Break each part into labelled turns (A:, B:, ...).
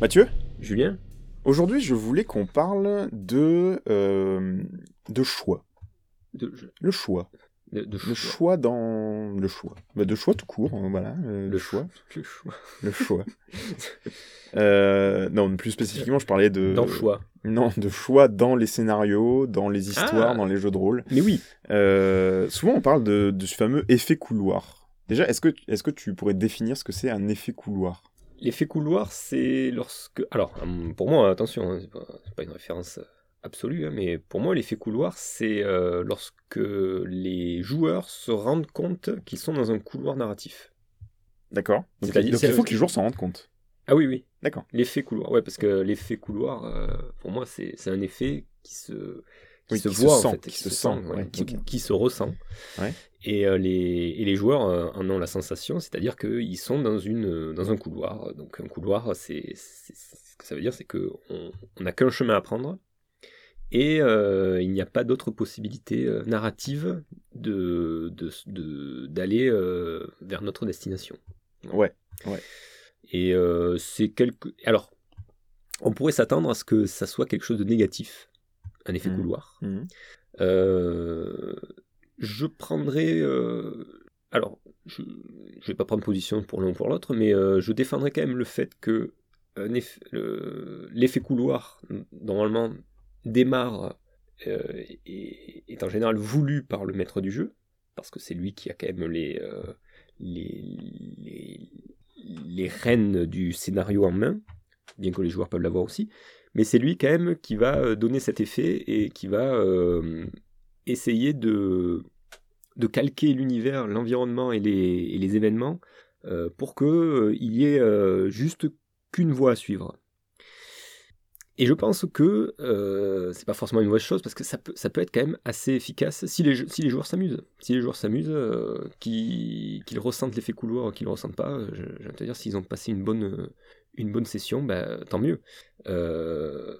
A: Mathieu
B: Julien
A: Aujourd'hui, je voulais qu'on parle de, euh, de choix.
B: de, je-
A: Le choix.
B: de, de
A: Le
B: choix.
A: dans... Le choix. Bah, de choix tout court, hein, voilà. euh, le choix.
B: Le choix.
A: Le choix. Euh, non, plus spécifiquement, je parlais de...
B: Dans le choix.
A: Non, de choix dans les scénarios, dans les histoires,
B: Ah.
A: dans les jeux de rôle.
B: Mais oui.
A: Euh, souvent, on parle de, de ce fameux effet couloir. Déjà, est-ce que, est que tu pourrais définir ce que c'est un effet couloir?
B: L'effet couloir, c'est lorsque. Alors, hum, pour moi, attention, hein, c'est pas, une référence absolue, hein, mais pour moi, l'effet couloir, c'est euh, lorsque les joueurs se rendent compte qu'ils sont dans un couloir narratif.
A: D'accord. Donc, il faut que les joueurs s'en rendent compte.
B: Ah oui, oui.
A: D'accord.
B: L'effet couloir, ouais, parce que l'effet couloir, euh, pour moi, c'est c'est un effet qui se, qui
A: Oui,
B: se
A: qui se
B: voit,
A: sent,
B: en fait,
A: qui se sent,
B: ouais,
A: ouais,
B: qui, se ressent.
A: Ouais.
B: Et, euh, les, et les joueurs euh, en ont la sensation, c'est-à-dire qu'ils sont dans, une, dans un couloir. Donc un couloir, c'est ce que ça veut dire, c'est qu'on on n'a qu'un chemin à prendre. Et euh, il n'y a pas d'autre possibilité euh, narrative de, d'aller euh, vers notre destination.
A: Ouais.
B: Et euh, c'est quelque. Alors, on pourrait s'attendre à ce que ça soit quelque chose de négatif, un effet
A: Mhm.
B: couloir.
A: Mhm.
B: Euh, je prendrais. euh, Alors, je ne vais pas prendre position pour l'un ou pour l'autre, mais euh, je défendrai quand même le fait que l'effet couloir, normalement, démarre et est en général voulu par le maître du jeu, parce que c'est lui qui a quand même les, les, les, les rênes du scénario en main, bien que les joueurs peuvent l'avoir aussi, mais c'est lui quand même qui va euh, donner cet effet et qui va euh, essayer de, calquer l'univers, l'environnement et les, événements euh, pour qu'il y ait euh, juste qu'une voie à suivre. Et je pense que euh, c'est pas forcément une mauvaise chose parce que ça peut, être quand même assez efficace si les, joueurs s'amusent. Si les joueurs s'amusent, euh, qu'ils ressentent l'effet couloir ou qu'ils le ressentent pas, euh, je, je vais te dire, s'ils ont passé une bonne, euh, une bonne session, bah, tant mieux. Euh,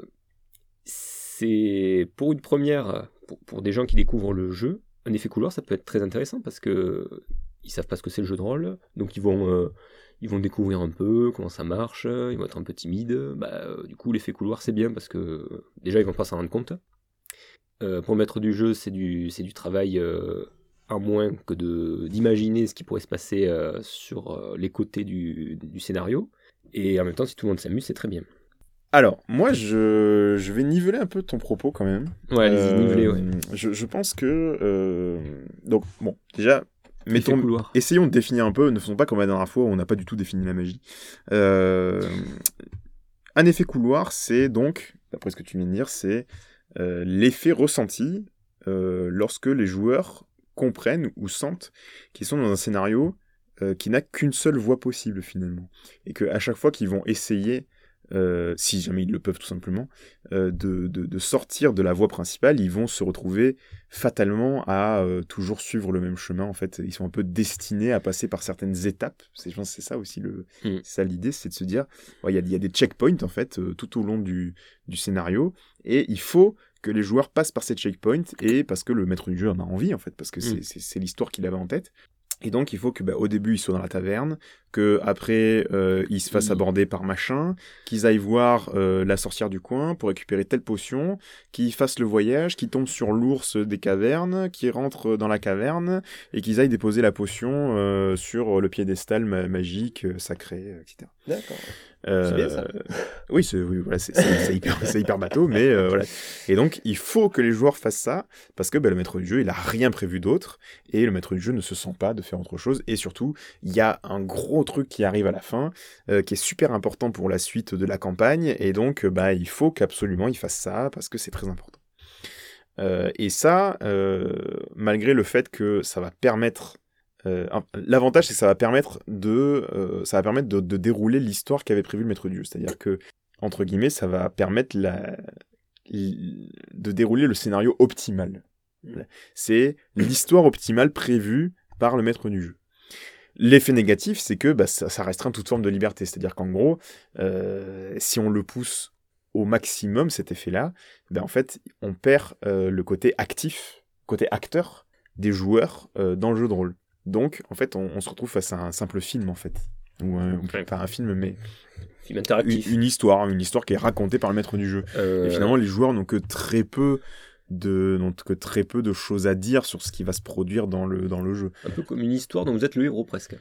B: c'est pour une première, pour, pour des gens qui découvrent le jeu, un effet couloir, ça peut être très intéressant parce que ils savent pas ce que c'est le jeu de rôle, donc ils vont, euh, ils vont découvrir un peu comment ça marche, ils vont être un peu timides. Bah, euh, du coup, l'effet couloir, c'est bien parce que déjà, ils vont pas s'en rendre compte. Pour le maître du jeu, c'est du, c'est du travail en moins que d'imaginer ce qui pourrait se passer sur les côtés du, du scénario. Et en même temps, si tout le monde s'amuse, c'est très bien.
A: Alors, moi, je, je vais niveler un peu ton propos quand même.
B: Ouais,
A: Euh,
B: nivelez, ouais.
A: je, je pense que... euh, Donc, bon, déjà,
B: Effet
A: mettons...
B: couloir.
A: Essayons de définir un peu, ne faisons pas comme la dernière fois où on n'a pas du tout défini la magie. Euh, un effet couloir, c'est donc, d'après ce que tu viens de dire, c'est euh, l'effet ressenti lorsque les joueurs comprennent ou sentent qu'ils sont dans un scénario euh, qui n'a qu'une seule voie possible finalement. Et qu'à chaque fois qu'ils vont essayer, euh, si jamais ils le peuvent tout simplement, euh, de, de- de sortir de la voie principale, ils vont se retrouver fatalement à toujours suivre le même chemin. En fait, ils sont un peu destinés à passer par certaines étapes. C'est, je pense que c'est ça aussi le,
B: Mm.
A: ça l'idée, c'est de se dire, ouais, il y, a, il y a des checkpoints en fait tout au long du, du scénario, et il faut que les joueurs passent par ces checkpoints et parce que le maître du jeu en a envie en fait, parce que c'est,
B: Mm.
A: c'est l'histoire qu'il avait en tête. Et donc il faut que bah, au début ils soient dans la taverne, que après euh, ils se fassent
B: Oui.
A: aborder par machin, qu'ils aillent voir euh, la sorcière du coin pour récupérer telle potion, qu'ils fassent le voyage, qu'ils tombent sur l'ours des cavernes, qu'ils rentrent dans la caverne et qu'ils aillent déposer la potion euh, sur le piédestal ma- magique, euh, sacré, etc.
B: D'accord.
A: Euh,
B: bien, ça.
A: Oui, c'est oui, voilà, hyper, hyper bateau, mais euh, voilà. Et donc, il faut que les joueurs fassent ça, parce que bah, le maître du jeu, il a rien prévu d'autre, et le maître du jeu ne se sent pas de faire autre chose. Et surtout, il y a un gros truc qui arrive à la fin, euh, qui est super important pour la suite de la campagne, et donc, euh, bah, il faut qu'absolument il fasse ça, parce que c'est très important. Euh, et ça, malgré le fait que ça va permettre L'avantage, c'est que ça va permettre de, ça va permettre de, de dérouler l'histoire qu'avait prévu le maître du jeu. C'est-à-dire que, entre guillemets, ça va permettre la, de dérouler le scénario optimal. C'est l'histoire optimale prévue par le maître du jeu. L'effet négatif, c'est que bah, ça, ça restreint toute forme de liberté. C'est-à-dire qu'en gros, euh, si on le pousse au maximum, cet effet-là, ben, en fait, on perd euh, le côté actif, côté acteur des joueurs euh, dans le jeu de rôle. Donc, en fait, on, on se retrouve face à un simple film, en fait. ou un, ou
B: Ouais.
A: pas un film, mais
B: Film
A: une,
B: interactif.
A: une histoire, une histoire qui est racontée par le maître du jeu. Et finalement, les joueurs n'ont que très peu de n'ont que très peu de choses à dire sur ce qui va se produire dans le dans le jeu.
B: un peu comme une histoire dont vous êtes le héros presque.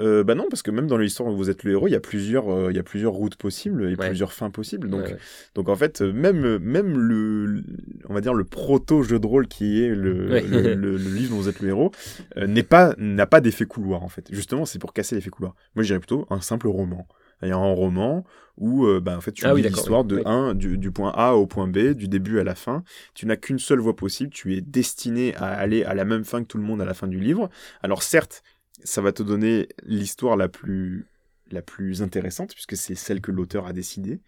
A: Euh, bah non, parce que même dans l'histoire où vous êtes le héros, il y a plusieurs euh, il y a plusieurs routes possibles et
B: Ouais.
A: plusieurs fins possibles. Donc
B: Ouais, ouais.
A: donc en fait, même même le on va dire le proto jeu de rôle qui est le le, le- le livre dont vous êtes le héros euh, n'est pas n'a pas d'effet couloir en fait. Justement, c'est pour casser l'effet couloir. Moi, je dirais plutôt un simple roman. A un roman où euh, bah, en fait tu
B: Ah
A: lis l'histoire de
B: Oui.
A: un du, du point A au point B, du début à la fin. Tu n'as qu'une seule voie possible. Tu es destiné à aller à la même fin que tout le monde à la fin du livre. Alors certes, ça va te donner l'histoire la plus la plus intéressante puisque c'est celle que l'auteur a décidée,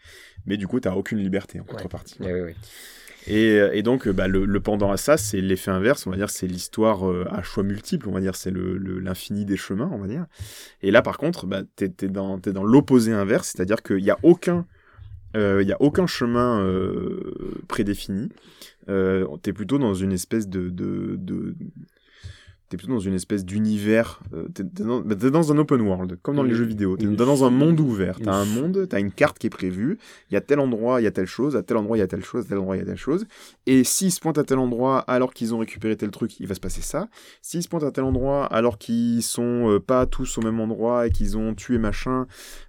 A: mais du coup tu n'as aucune liberté en contrepartie.
B: Ouais, ouais, ouais.
A: Et, et donc, bah, le, le pendant à ça, c'est l'effet inverse, on va dire, c'est l'histoire euh, à choix multiples, on va dire, c'est le- le- l'infini des chemins, on va dire. Et là, par contre, bah, t'es, t'es dans, l'opposé inverse, c'est-à-dire qu'il n'y a aucun, euh, a aucun chemin euh, prédéfini. Euh, t'es plutôt dans une espèce de, de, de T'es plutôt dans une espèce d'univers. euh, t'es, dans, bah, dans un open world, comme dans les jeux vidéo. T'es dans un monde ouvert. T'as un monde, t'as une carte qui est prévue. Il y a tel endroit, il y a telle chose. À tel endroit, il y a telle chose. À tel endroit, il y a telle chose. Et s'ils se pointent à tel endroit alors qu'ils ont récupéré tel truc, il va se passer ça. S'ils se pointent à tel endroit alors qu'ils sont euh, pas tous au même endroit et qu'ils ont tué machin,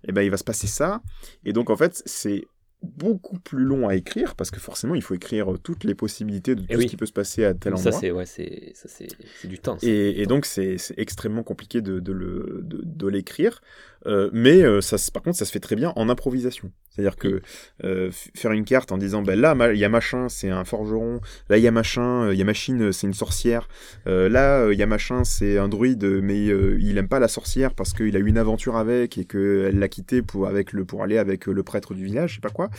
A: eh ben il va se passer ça. Et donc en fait, c'est beaucoup plus long à écrire parce que forcément il faut écrire toutes les possibilités de tout
B: Eh
A: ce
B: oui.
A: qui peut se passer à tel
B: ça
A: endroit.
B: c'est ouais, c'est ça c'est c'est du temps. ça.
A: Et, et donc c'est c'est extrêmement compliqué de, de le de, de l'écrire, Euh, mais euh, ça par contre ça se fait très bien en improvisation. C'est-à-dire que euh, faire une carte en disant ben là il y a machin c'est un forgeron, là il y a machin il y a machine c'est une sorcière, là il y a machin c'est un druide mais il aime pas la sorcière parce qu'il a eu une aventure avec et qu'elle l'a quitté pour avec le pour aller avec le prêtre du village je sais pas quoi.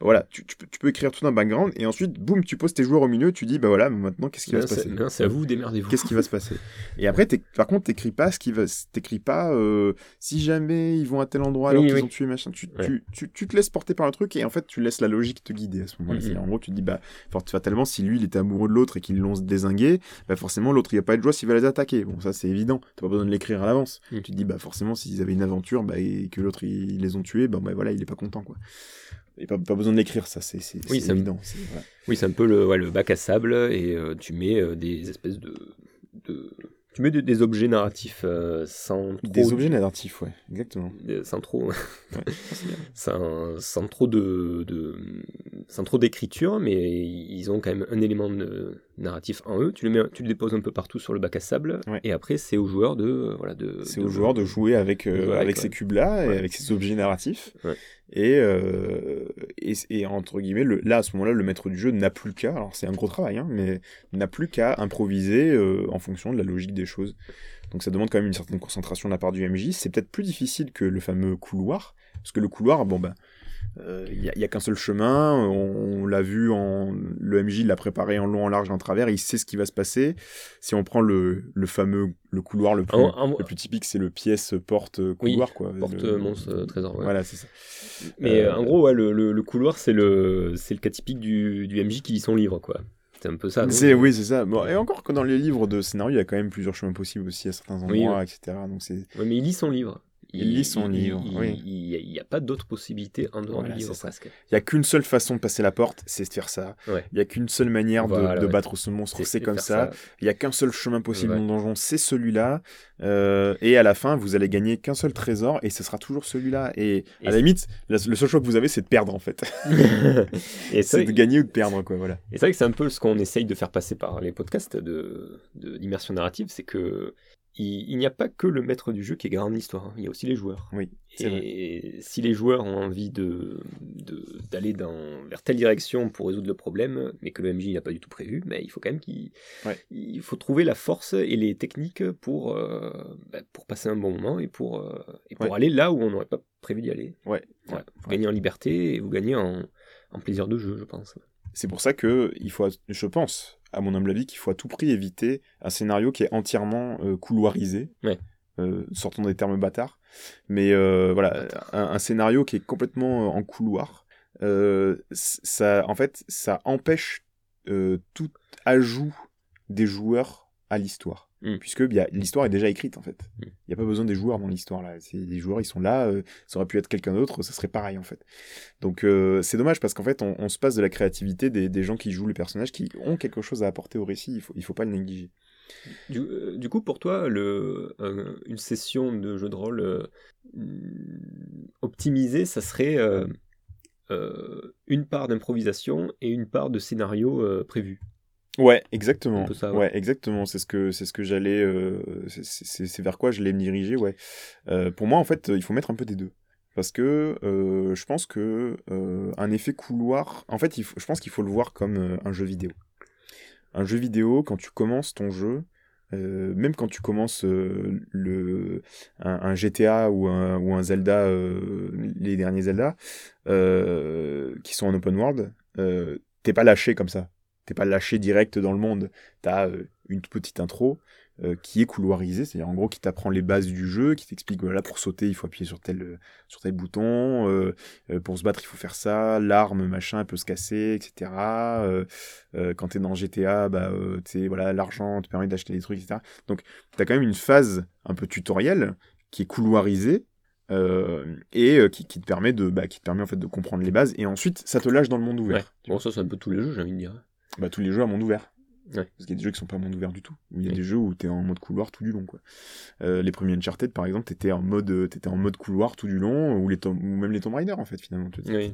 A: Voilà tu, tu peux, tu peux écrire tout un background et ensuite boum tu poses tes joueurs au milieu tu dis bah voilà maintenant qu'est-ce qui va se passer?
B: c'est à vous, démerdez-vous.
A: Qu'est-ce qui va se passer? Et après, par contre, t'écris pas ce qui va, t'écris pas euh, si jamais ils vont à tel endroit alors
B: Oui,
A: qu'ils
B: oui.
A: ont tué machin. Tu,
B: Ouais.
A: tu, tu, tu te laisses porter par le truc et en fait, tu laisses la logique te guider à ce moment-là.
B: Mhm.
A: En gros, tu te dis bah, fatalement, si lui il était amoureux de l'autre et qu'ils l'ont désingué, bah forcément l'autre il va pas être joie s'il va les attaquer. Bon, ça c'est évident. T'as pas besoin de l'écrire à l'avance.
B: Mhm.
A: Tu te dis bah forcément s'ils avaient une aventure bah, et que l'autre ils, les ont tués, bah, bah voilà, il est pas content quoi. Et pas, pas besoin de l'écrire, ça c'est
B: Oui,
A: évident. voilà.
B: Oui, c'est un peu le, ouais, le bac à sable et euh, tu mets euh, des espèces de, de- tu mets des, des objets narratifs euh, sans trop
A: Des objets narratifs, ouais, exactement.
B: de- sans trop
A: Ouais,
B: sans, sans trop de, de sans trop d'écriture mais ils ont quand même un élément de narratif en eux tu le mets tu le déposes un peu partout sur le bac à sable
A: Ouais.
B: et après c'est aux joueurs de euh, voilà de
A: C'est aux joueurs de jouer avec, euh, avec, ces
B: ouais.
A: cubes-là et avec ces objets narratifs. Et, euh, et, entre guillemets, le, là, à ce moment-là, le maître du jeu n'a plus qu'à, alors c'est un gros travail, hein, mais n'a plus qu'à improviser euh, en fonction de la logique des choses. Donc ça demande quand même une certaine concentration de la part du MJ. C'est peut-être plus difficile que le fameux couloir, parce que le couloir, bon ben, il n'y a, y a qu'un seul chemin, on, on l'a vu, en, le MJ l'a préparé en long, en large, en travers, il sait ce qui va se passer. Si on prend le, le fameux le couloir le plus,
B: En- en-
A: le plus typique, c'est le pièce porte couloir quoi.
B: porte
A: Le-
B: monstre euh, trésor ouais.
A: Voilà, c'est ça.
B: mais
A: Euh,
B: euh, en gros ouais, le, le, couloir c'est le c'est le cas typique du, du MJ qui lit son livre quoi c'est un peu ça
A: C'est oui, c'est ça. Bon, et encore que dans les livres de scénario, il y a quand même plusieurs chemins possibles aussi à certains
B: Oui,
A: endroits, etc. Donc c'est
B: Ouais, mais il lit son livre.
A: Il lit son livre,
B: Il
A: oui.
B: n'y a, pas d'autre possibilité en dehors
A: Voilà,
B: du livre presque.
A: il y a qu'une seule façon de passer la porte, c'est de faire ça.
B: Ouais.
A: Il y a qu'une seule manière de-
B: Voilà,
A: de,
B: ouais.
A: battre ce monstre, c'est
B: de
A: comme ça. Il y a qu'un seul chemin possible
B: Ouais.
A: dans le donjon, c'est celui-là. Euh, et à la fin, vous allez gagner qu'un seul trésor et ce sera toujours celui-là. Et,
B: Et
A: à la limite, la- le seul choix que vous avez, c'est de perdre en fait. c'est de gagner ou de perdre quoi. Voilà.
B: et c'est vrai que c'est un peu ce qu'on essaye de faire passer par les podcasts de de- d'immersion narrative, c'est que il, il n'y a pas que le maître du jeu qui est garant de l'histoire, hein. il y a aussi les joueurs.
A: Oui, vrai.
B: Et si les joueurs ont envie de d'aller dans vers telle direction pour résoudre le problème, mais que le MJ n'a pas du tout prévu, mais il faut quand même qu'il
A: Ouais.
B: il faut trouver la force et les techniques pour euh, bah, pour passer un bon moment et pour euh, et pour
A: Ouais.
B: aller là où on n'aurait pas prévu d'y aller.
A: Ouais.
B: Voilà. Vous gagnez en liberté et vous gagnez en, en plaisir de jeu, je pense.
A: C'est pour ça que il faut, je pense, à mon humble avis, qu'il faut à tout prix éviter un scénario qui est entièrement euh, couloirisé.
B: Ouais.
A: Euh, sortons des termes bâtards. Mais euh, voilà, un, un scénario qui est complètement en couloir, ça, en fait, ça empêche tout ajout des joueurs à l'histoire.
B: Mm.
A: puisque bien, l'histoire est déjà écrite en fait.
B: Mm.
A: Il n'y a pas besoin des joueurs dans l'histoire là. Les joueurs ils sont là, euh, ça aurait pu être quelqu'un d'autre, ça serait pareil en fait. Donc euh, c'est dommage parce qu'en fait on, on se passe de la créativité des, des gens qui jouent les personnages qui ont quelque chose à apporter au récit. Il faut il faut pas le négliger.
B: Du, euh, du coup, pour toi, le, une session de jeu de rôle mm, optimisée, ça serait une part d'improvisation et une part de scénario prévu?
A: Ouais, exactement.
B: Ça, ouais.
A: ouais. exactement. C'est ce que c'est ce que j'allais. euh, c'est- vers quoi je l'ai dirigé. Ouais. Euh, pour moi, en fait, il faut mettre un peu des deux. Parce que euh, je pense que euh, un effet couloir. En fait, il faut- je pense qu'il faut le voir comme un jeu vidéo. Un jeu vidéo, quand tu commences ton jeu, euh, même quand tu commences euh, le, un, un GTA ou un, ou un Zelda, euh, les derniers Zelda, qui sont en open world, t'es pas lâché comme ça. T'es pas lâché direct dans le monde. T'as euh, une petite intro euh, qui est couloirisée, c'est-à-dire en gros qui t'apprend les bases du jeu, qui t'explique voilà pour sauter il faut appuyer sur tel euh, sur tel bouton, euh, pour se battre il faut faire ça, l'arme machin elle peut se casser, etc. Quand t'es dans GTA, bah euh, tu sais, voilà l'argent te permet d'acheter des trucs, etc. Donc t'as quand même une phase un peu tutoriel qui est couloirisée. et qui, te permet de bah, qui te permet en fait de comprendre les bases et ensuite ça te lâche dans le monde ouvert.
B: Bon, ça, c'est un peu tous les jeux, j'ai envie de dire.
A: Bah, tous les jeux à monde ouvert.
B: Ouais.
A: Parce qu'il y a des jeux qui sont pas à monde ouvert du tout. Il y a des jeux où t'es en mode couloir tout du long, quoi. Euh, les premiers Uncharted, par exemple, t'étais en mode, euh, t'étais en mode couloir tout du long, ou, les Tom- ou même les Tomb Raider, en fait, finalement. Ouais,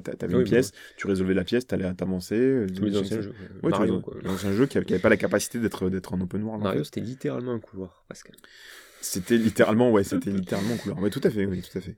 A: t'avais
B: Oui,
A: une
B: bah
A: pièce, tu résolvais la pièce, t'allais t'avancer. euh,
B: Tous les anciens
A: je-
B: jeux.
A: Ouais,
B: Mario,
A: les anciens jeux qui n'avaient pas la capacité d'être, d'être en open world. en
B: Mario,
A: fait.
B: c'était littéralement un couloir, presque.
A: C'était littéralement, ouais, c'était littéralement couleur. Ouais, tout à fait, oui, tout à fait.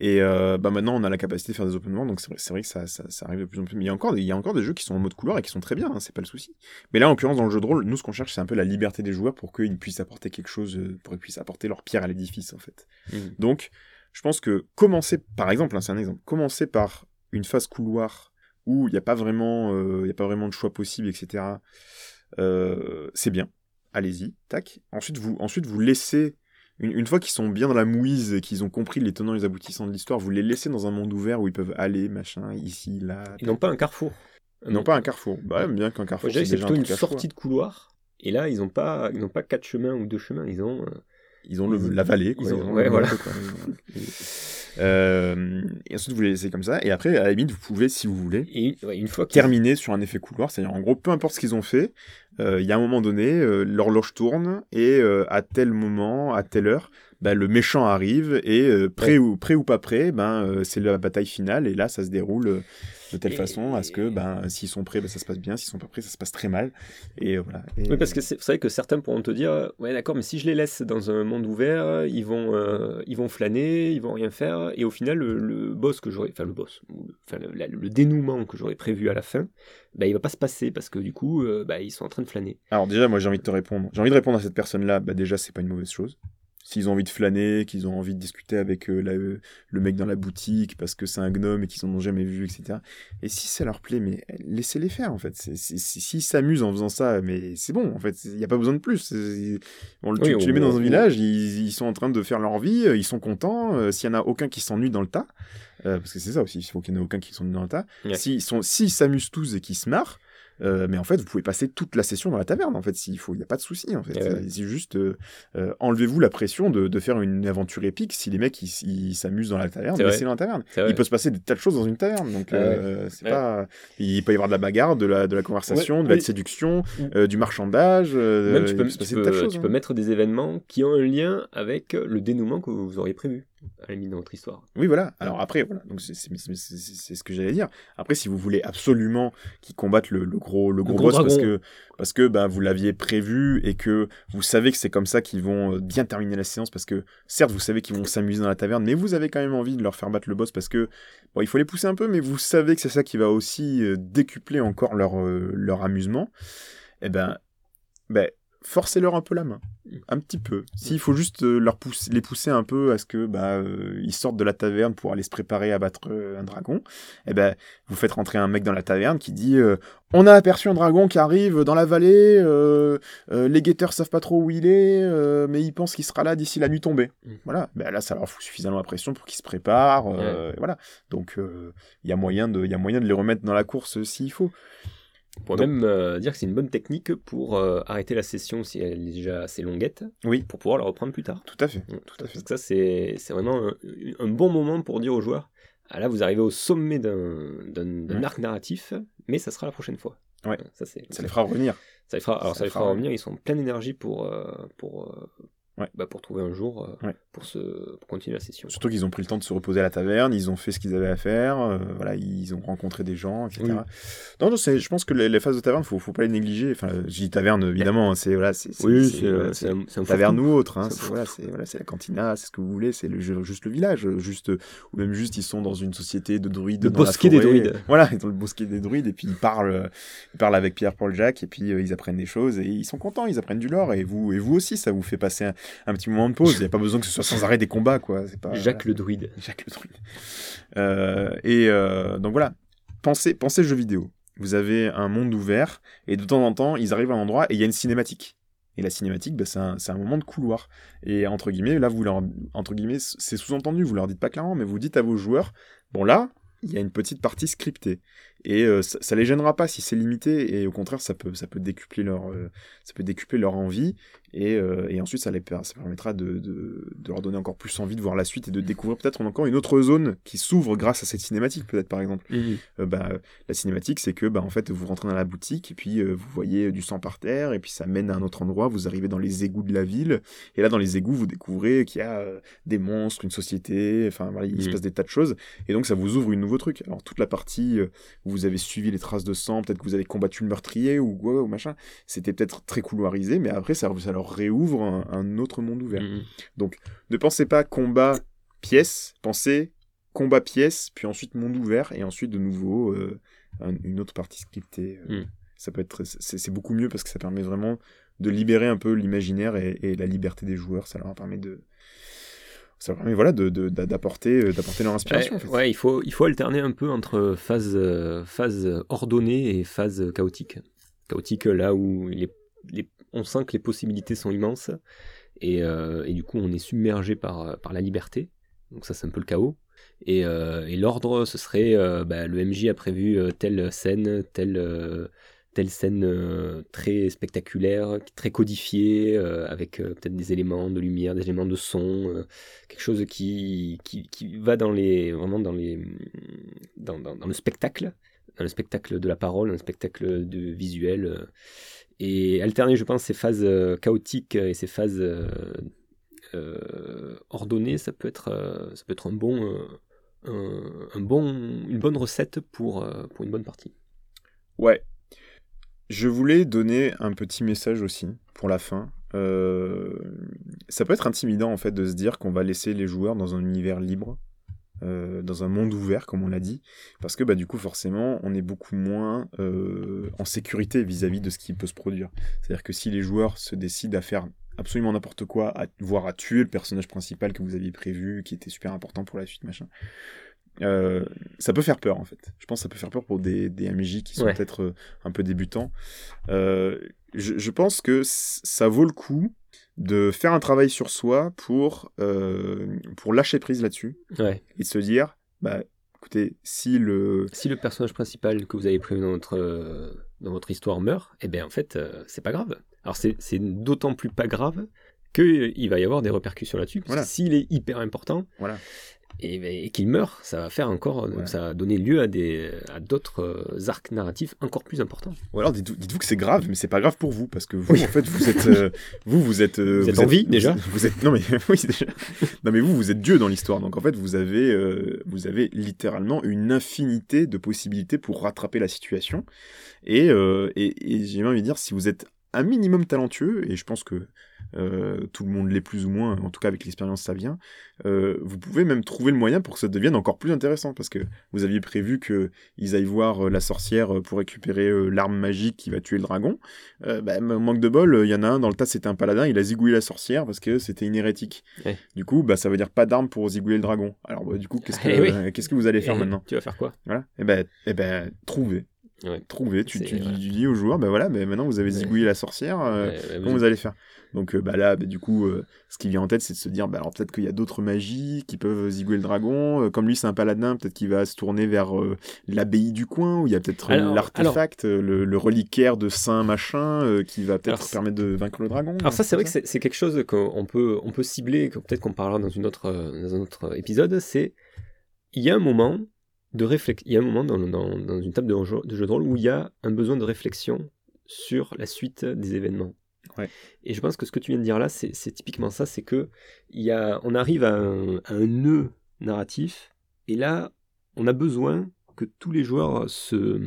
A: Et euh, bah maintenant, on a la capacité de faire des open world, donc c'est vrai, vrai que ça, ça, ça arrive de plus en plus. Mais il y a encore, des- il y a encore des jeux qui sont en mode couloir et qui sont très bien, hein, c'est pas le souci. Mais là, en l'occurrence, dans le jeu de rôle, nous, ce qu'on cherche, c'est un peu la liberté des joueurs pour qu'ils puissent apporter quelque chose, euh, pour qu'ils puissent apporter leur pierre à l'édifice, en fait.
B: Mhm.
A: Donc, je pense que commencer, par exemple, hein, c'est un exemple, commencer par une phase couloir où il n'y a pas vraiment, euh, y a pas vraiment de choix possible, etc. euh, c'est bien. Allez-y, tac. Ensuite, vous, ensuite, vous laissez une, une fois qu'ils sont bien dans la mouise et qu'ils ont compris les tenants et les aboutissants de l'histoire, vous les laissez dans un monde ouvert où ils peuvent aller, machin, ici, là.
B: Ils n'ont pas un carrefour.
A: Ils n'ont pas un carrefour. Bah, bien qu'un carrefour.
B: C'est plutôt
A: un
B: une sortie de couloir. Et là, ils n'ont pas, ils n'ont pas quatre chemins ou deux chemins. Ils ont. euh,
A: Ils ont le, la vallée, quoi.
B: Ils ont- ouais, voilà.
A: quoi. Euh, et ensuite, vous les laissez comme ça. Et après, à la limite, vous pouvez, si vous voulez,
B: Et une, ouais, une fois
A: terminer sur un effet couloir. C'est-à-dire, en gros, peu importe ce qu'ils ont fait, il y a un moment donné, euh, l'horloge tourne et euh, à tel moment, à telle heure, bah, le méchant arrive et euh, prêt,
B: Ouais.
A: ou, prêt ou pas prêt, ben, euh, c'est la bataille finale. Et là, ça se déroule euh, de telle
B: Et-
A: façon à ce que ben, s'ils sont prêts, ben, ça se passe bien. S'ils sont pas prêts, ça se passe très mal. Et voilà. Et,
B: Oui, parce que c'est vrai que certains pourront te dire, ouais, d'accord, mais si je les laisse dans un monde ouvert, ils vont, euh, ils vont flâner, ils vont rien faire, et au final, le, le boss que j'aurais, enfin le boss, enfin, le, dénouement que j'aurais prévu à la fin, bah, il va pas se passer parce que du coup, euh, bah, ils sont en train de flâner.
A: Alors déjà, moi j'ai envie de te répondre. J'ai envie de répondre à cette personne-là. Bah déjà, c'est pas une mauvaise chose. S'ils ont envie de flâner, qu'ils ont envie de discuter avec euh, la- euh, le mec dans la boutique parce que c'est un gnome et qu'ils en ont jamais vu, etc. Et si ça leur plaît, mais laissez-les faire en fait. S'ils s'amusent en faisant ça, mais c'est bon en fait. Il n'y a pas besoin de plus. On- tu,
B: Oui,
A: tu
B: on-
A: les mets dans un village, ils, ils sont en train de faire leur vie, euh, ils sont contents. euh, S'il y en a aucun qui s'ennuie dans le tas, parce que c'est ça aussi, il faut qu'il n'y en ait aucun qui s'ennuie dans le tas. Sont- s'ils s'amusent tous et qu'ils se marrent, euh, mais en fait, vous pouvez passer toute la session dans la taverne. En fait, s'il faut, il n'y a pas de souci. En fait,
B: Ouais.
A: Euh, c'est juste euh, euh, enlevez-vous la pression de, de faire une aventure épique. Si les mecs ils s'amusent dans la taverne, laissez-les dans la taverne. Il peut se passer des tas de choses dans une taverne. Donc,
B: Ouais,
A: euh, c'est pas. Il peut y avoir de la bagarre, de la, de la conversation, de la
B: oui.
A: séduction, du marchandage.
B: Même tu peux mettre des événements qui ont un lien avec le dénouement que vous auriez prévu à la limite dans votre histoire.
A: Oui, voilà. Alors après, voilà. Donc c'est ce que j'allais dire. Après, si vous voulez absolument qu'ils combattent le, le gros, le gros,
B: gros
A: boss parce que parce que bah, vous l'aviez prévu et que vous savez que c'est comme ça qu'ils vont euh, bien terminer la séance parce que certes vous savez qu'ils vont s'amuser dans la taverne, mais vous avez quand même envie de leur faire battre le boss parce que bon, il faut les pousser un peu, mais vous savez que c'est ça qui va aussi euh, décupler encore leur euh, leur amusement. Eh ben, ben forcez-leur un peu la main, un petit peu. S'il faut juste euh, leur pousser, les pousser un peu à ce que bah euh, ils sortent de la taverne pour aller se préparer à battre euh, un dragon, eh ben vous faites rentrer un mec dans la taverne qui dit euh, on a aperçu un dragon qui arrive dans la vallée, euh, les guetteurs savent pas trop où il est, mais ils pensent qu'il sera là d'ici la nuit tombée.
B: Mm.
A: Voilà, ben là ça leur fout suffisamment la pression pour qu'ils se préparent, voilà. Donc il y a moyen de, il y a moyen de les remettre dans la course s'il faut.
B: On pourrait même euh, dire que c'est une bonne technique pour euh, arrêter la session si elle est déjà assez longuette,
A: Oui,
B: pour pouvoir la reprendre plus tard.
A: tout à fait. Tout à fait.
B: Parce que ça, c'est c'est vraiment un, un bon moment pour dire aux joueurs ah là, vous arrivez au sommet d'un d'un- d'un
A: Ouais.
B: arc narratif, mais ça sera la prochaine fois.
A: Ouais.
B: Ça, c'est,
A: Ça les fera revenir.
B: ça les fera, alors
A: ça
B: ça,
A: les
B: fera
A: fera
B: revenir, ils sont en pleine énergie pour, euh, pour,
A: Ouais.
B: bah, pour trouver un jour euh,
A: Ouais.
B: pour, se, pour continuer la session.
A: Surtout qu'ils ont pris le temps de se reposer à la taverne, ils ont fait ce qu'ils avaient à faire, euh, voilà, ils ont rencontré des gens, etc.
B: Oui.
A: Non, non, c'est, je pense que les, les phases de taverne, faut, faut pas les négliger. Enfin, je dis taverne, évidemment, hein, c'est voilà, c'est, c'est-
B: Oui,
A: c'est,
B: c'est,
A: euh,
B: un,
A: taverne ou autre, hein,
B: C'est
A: voilà, c'est voilà, c'est la cantina, c'est ce que vous voulez, c'est le juste le village, euh, juste ou même juste ils sont dans une société de druides,
B: Le
A: dans la
B: bosquet des druides.
A: Voilà, dans le bosquet des druides et puis ils parlent, euh, ils parlent avec Pierre, Paul, Jacques et puis euh, ils apprennent des choses et ils sont contents, ils apprennent du lore et vous et vous aussi, ça vous fait passer un, un petit moment de pause. Il y a pas besoin que ce soit sans arrêt des combats, quoi. C'est pas
B: Jacques le druide.
A: Jacques le druide. Euh, et euh, donc voilà, pensez, pensez jeux vidéo. Vous avez un monde ouvert, et de temps en temps, ils arrivent à un endroit et il y a une cinématique. Et la cinématique, bah, c'est un, c'est un moment de couloir. Et entre guillemets, là, vous leur, entre guillemets, c'est sous-entendu, vous leur dites pas clairement, mais vous dites à vos joueurs, bon là, il y a une petite partie scriptée. Et euh, ça, ça les gênera pas si c'est limité, et au contraire, ça peut, ça peut décupler leur, euh, ça peut décupler leur envie, et, euh, et ensuite, ça, les, ça permettra de, de, de leur donner encore plus envie de voir la suite et de découvrir peut-être encore une autre zone qui s'ouvre grâce à cette cinématique, peut-être par exemple. Euh, bah, la cinématique, c'est que bah, en fait, vous rentrez dans la boutique et puis vous voyez du sang par terre et puis ça mène à un autre endroit. Vous arrivez dans les égouts de la ville et là, dans les égouts, vous découvrez qu'il y a des monstres, une société. Enfin, voilà, il se
B: Mhm.
A: passe des tas de choses et donc ça vous ouvre une nouveau truc. Alors toute la partie vous avez suivi les traces de sang, peut-être que vous avez combattu le meurtrier ou quoi ou machin, c'était peut-être très couloirisé, mais après ça, ça leur réouvre un, un autre monde ouvert.
B: Mhm.
A: Ne pensez pas combat pièce, pensez combat pièce, puis ensuite monde ouvert, et ensuite de nouveau euh, un- une autre partie scriptée. euh,
B: Mm.
A: Ça peut être, c'est beaucoup mieux parce que ça permet vraiment de libérer un peu l'imaginaire et, et la liberté des joueurs. Ça leur permet de, ça permet voilà de de- d'a- d'apporter euh, d'apporter leur inspiration.
B: Ouais,
A: en fait.
B: ouais, il faut, il faut alterner un peu entre phase, euh, phase ordonnée et phase chaotique. Chaotique, là où les, les- on sent que les possibilités sont immenses, et, euh, et du coup on est submergé par, par la liberté. Donc ça c'est un peu le chaos. Et, euh, et l'ordre, ce serait, euh, bah, le MJ a prévu euh, telle scène, telle, euh, telle scène euh, très spectaculaire, très codifiée, euh, avec euh, peut-être des éléments de lumière, des éléments de son, quelque chose qui, qui, qui va dans les, vraiment dans, les, dans, dans, le spectacle, dans le spectacle de la parole, dans le spectacle de visuel. et alterner, je pense, ces phases chaotiques et ces phases ordonnées, ça peut être, ça peut être un bon, un, bon, une bonne recette pour, pour une bonne partie.
A: Ouais. Je voulais donner un petit message aussi pour la fin. Euh, ça peut être intimidant en fait de se dire qu'on va laisser les joueurs dans un univers libre, euh, dans un monde ouvert comme on l'a dit, parce que bah du coup forcément on est beaucoup moins euh, en sécurité vis-à-vis de ce qui peut se produire. C'est-à-dire que si les joueurs se décident à faire absolument n'importe quoi, à, voire à tuer le personnage principal que vous aviez prévu, qui était super important pour la suite, machin, euh, ça peut faire peur en fait. Je pense que ça peut faire peur pour des, des MJ qui sont
B: Ouais.
A: peut-être euh, un peu débutants. Euh, je, je pense que ça vaut le coup de faire un travail sur soi pour, euh, pour lâcher prise là-dessus
B: Ouais.
A: et de se dire, bah écoutez, si le...
B: Si le personnage principal que vous avez prévu dans votre, dans votre histoire meurt, eh bien en fait, c'est pas grave. Alors c'est d'autant plus pas grave qu'il va y avoir des répercussions là-dessus.
A: Voilà.
B: s'il est hyper important
A: Voilà.
B: Et, ben, et qu'il meurt, ça va faire encore,
A: Voilà.
B: ça va donner lieu à des à d'autres euh, arcs narratifs encore plus importants.
A: Ou alors dites-vous que c'est grave, mais c'est pas grave pour vous, parce que vous, en fait, vous êtes... euh, vous, vous êtes... euh,
B: Vous êtes en vie, déjà
A: vous, vous êtes... Non mais, oui, déjà. Non mais vous, vous êtes Dieu dans l'histoire, donc en fait, vous avez, euh, vous avez littéralement une infinité de possibilités pour rattraper la situation. Et, euh, et, et j'ai envie de dire, si vous êtes un minimum talentueux, et je pense que euh, tout le monde l'est plus ou moins, en tout cas avec l'expérience ça vient, euh, vous pouvez même trouver le moyen pour que ça devienne encore plus intéressant, parce que vous aviez prévu que ils aillent voir euh, la sorcière pour récupérer l'arme magique qui va tuer le dragon. Euh, bah, manque de bol, il y en a un dans le tas, c'était un paladin, il a zigouillé la sorcière parce que c'était une hérétique.
B: Ouais.
A: Du coup, bah, ça veut dire pas d'arme pour zigouiller le dragon. Alors bah, du coup, qu'est-ce que,
B: Eh oui.
A: qu'est-ce que vous allez faire
B: Et
A: maintenant?
B: Tu vas faire quoi?
A: Voilà. Et ben, et ben, trouvez.
B: Ouais.
A: trouvé. Tu,
B: C'est-
A: tu,
B: voilà.
A: tu dis aux joueurs, bah voilà, mais maintenant vous avez
B: Ouais.
A: zigouillé la sorcière, euh,
B: Ouais, ouais,
A: comment vous allez faire? Donc euh, bah là, bah, du coup, euh, ce qui vient en tête, c'est de se dire, bah alors peut-être qu'il y a d'autres magies qui peuvent zigouiller le dragon. Euh, comme lui, c'est un paladin, peut-être qu'il va se tourner vers euh, l'abbaye du coin, où il y a peut-être
B: Alors-
A: l'artefact, le, le reliquaire de saint machin, qui va peut-être permettre de vaincre le dragon.
B: Alors ça, c'est vrai que
A: ça
B: c'est c'est quelque chose qu'on peut, on peut cibler, peut-être qu'on parlera dans, une autre, dans un autre épisode, c'est il y a un moment de réflexion, il y a un moment dans, dans, dans une table de jeu, de jeu de rôle où il y a un besoin de réflexion sur la suite des événements.
A: Ouais.
B: Et je pense que ce que tu viens de dire là, c'est typiquement ça, c'est que y a, on arrive à un, à un nœud narratif, et là, on a besoin que tous les joueurs se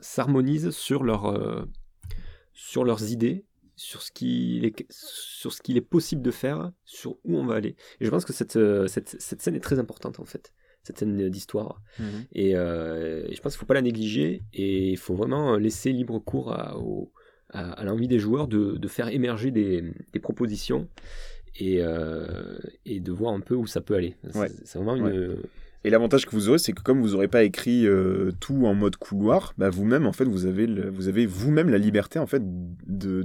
B: s'harmonisent sur leur euh, sur leurs idées, sur ce qu'il est sur ce qu'il est possible de faire, sur où on va aller. Et je pense que cette euh, cette, cette scène est très importante en fait, cette scène d'histoire.
A: Mhm.
B: Et, euh, et je pense qu'il ne faut pas la négliger et il faut vraiment laisser libre cours à, au- à, à l'envie des joueurs de, de faire émerger des, des propositions et, euh, et de voir un peu où ça peut aller. C'est-
A: Ouais.
B: C'est vraiment une.
A: Et l'avantage que vous aurez, c'est que comme vous n'aurez pas écrit euh, tout en mode couloir, bah vous-même, en fait, vous avez, le- vous avez vous-même la liberté, en fait, de,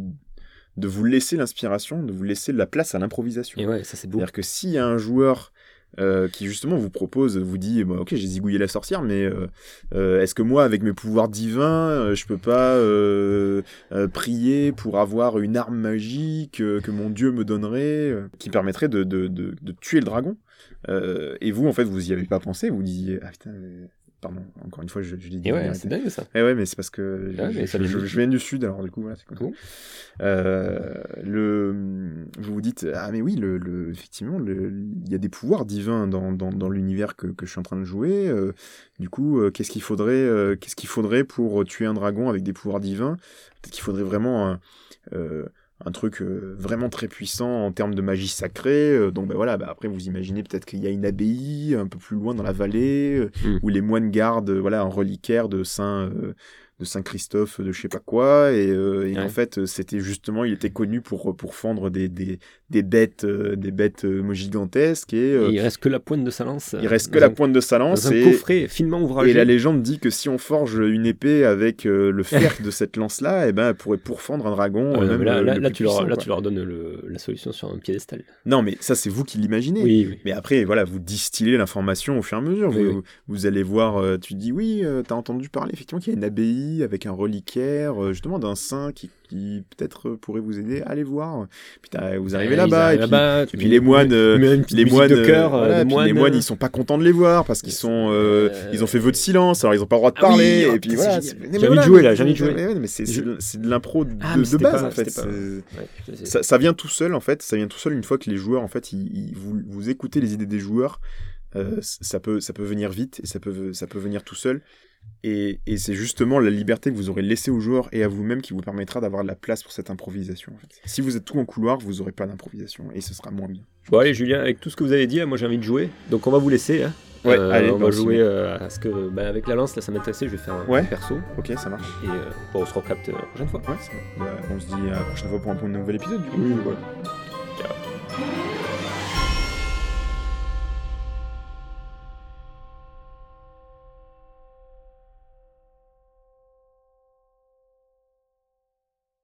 A: de vous laisser l'inspiration, de vous laisser la place à l'improvisation.
B: Et ouais, ça c'est beau.
A: C'est-à-dire que s'il y a un joueur euh, qui justement vous propose, vous dit, bah, ok, j'ai zigouillé la sorcière, mais euh, euh, est-ce que moi, avec mes pouvoirs divins, euh, je peux pas euh, prier pour avoir une arme magique que mon dieu me donnerait, qui permettrait de, de, de, de tuer le dragon? Et vous, en fait, vous y avez pas pensé, vous disiez, ah putain, pardon, encore une fois, je, je dit.
B: Et ouais, c'est dingue ça.
A: Eh ouais, mais c'est parce que
B: Ouais, mais
A: je-
B: ça
A: je- viens du sud, alors du coup, voilà, c'est.
B: Cool.
A: Euh, le, vous vous dites, ah mais oui, le, le- effectivement, il y a des pouvoirs divins dans, dans, dans l'univers que, que je suis en train de jouer. euh, du coup, euh, qu'est-ce qu'il faudrait, euh, qu'est-ce qu'il faudrait pour tuer un dragon avec des pouvoirs divins? Peut-être qu'il faudrait vraiment un, truc euh, vraiment très puissant en termes de magie sacrée. euh, donc ben voilà, bah, après vous imaginez peut-être qu'il y a une abbaye un peu plus loin dans la vallée euh,
B: Mm.
A: où les moines gardent euh, voilà un reliquaire de saint euh, de Saint Christophe de je sais pas quoi et, euh, et
B: Ouais.
A: en fait c'était justement il était connu pour pour fendre des des, des bêtes euh, des bêtes euh, gigantesques et
B: Et il reste que la pointe de sa lance.
A: il reste que la pointe de sa lance
B: un
A: et,
B: coffret finement ouvragé.
A: et la légende dit que si on forge une épée avec le fer de cette lance là et ben elle pourrait pourfendre un dragon même
B: là,
A: le-
B: là,
A: le
B: là,
A: plus
B: tu leur, là, tu donnes le- la solution sur un piédestal.
A: non mais ça c'est vous qui l'imaginez
B: Oui, oui.
A: mais après, voilà, vous distillez l'information au fur et à mesure.
B: Oui,
A: vous, vous allez voir, tu dis, oui, euh, t'as entendu parler effectivement qu'il y a une abbaye avec un reliquaire, euh, justement d'un saint qui, qui peut-être euh, pourrait vous aider. Allez voir. Puis t'as- vous arrivez
B: Ouais,
A: là-bas, et puis, et les moines, les moines,
B: de cœur,
A: euh, voilà,
B: de
A: puis les
B: moines.
A: moines, ils sont pas contents de les voir parce qu'ils sont, euh,
B: Euh,
A: ils ont fait vœu de silence, alors ils ont pas le droit de
B: Ah oui,
A: parler.
B: oh,
A: et puis
B: putain,
A: voilà.
B: c'est
A: c'est-
B: génial.
A: mais
B: J'ai envie de jouer, là, j'ai envie de jouer.
A: mais- mais c'est de- l'impro de,
B: Ah,
A: base en fait. ça, vient tout seul en fait, ça vient tout seul une fois que les joueurs en fait, vous, écoutez les idées des joueurs, euh, ça peut ça peut venir vite et ça peut ça peut venir tout seul. Et, et c'est justement la liberté que vous aurez laissée aux joueurs et à vous-même qui vous permettra d'avoir de la place pour cette improvisation. en fait. Si vous êtes tout en couloir, vous aurez pas d'improvisation et ce sera moins bien.
B: Bon allez Julien, avec tout ce que vous avez dit, moi j'ai envie de jouer, donc on va vous laisser. hein.
A: Ouais,
B: Euh,
A: allez,
B: on
A: bah,
B: va jouer euh, à ce que, bah, avec la lance là, ça m'intéressait. Je vais faire un
A: Ouais.
B: perso
A: Ok, ça marche.
B: et euh, bon, on se recapte la prochaine fois.
A: Ouais, ça. Bah, on se dit à la prochaine fois pour un, nouvel épisode. Du coup.
B: Oui, voilà. Ciao.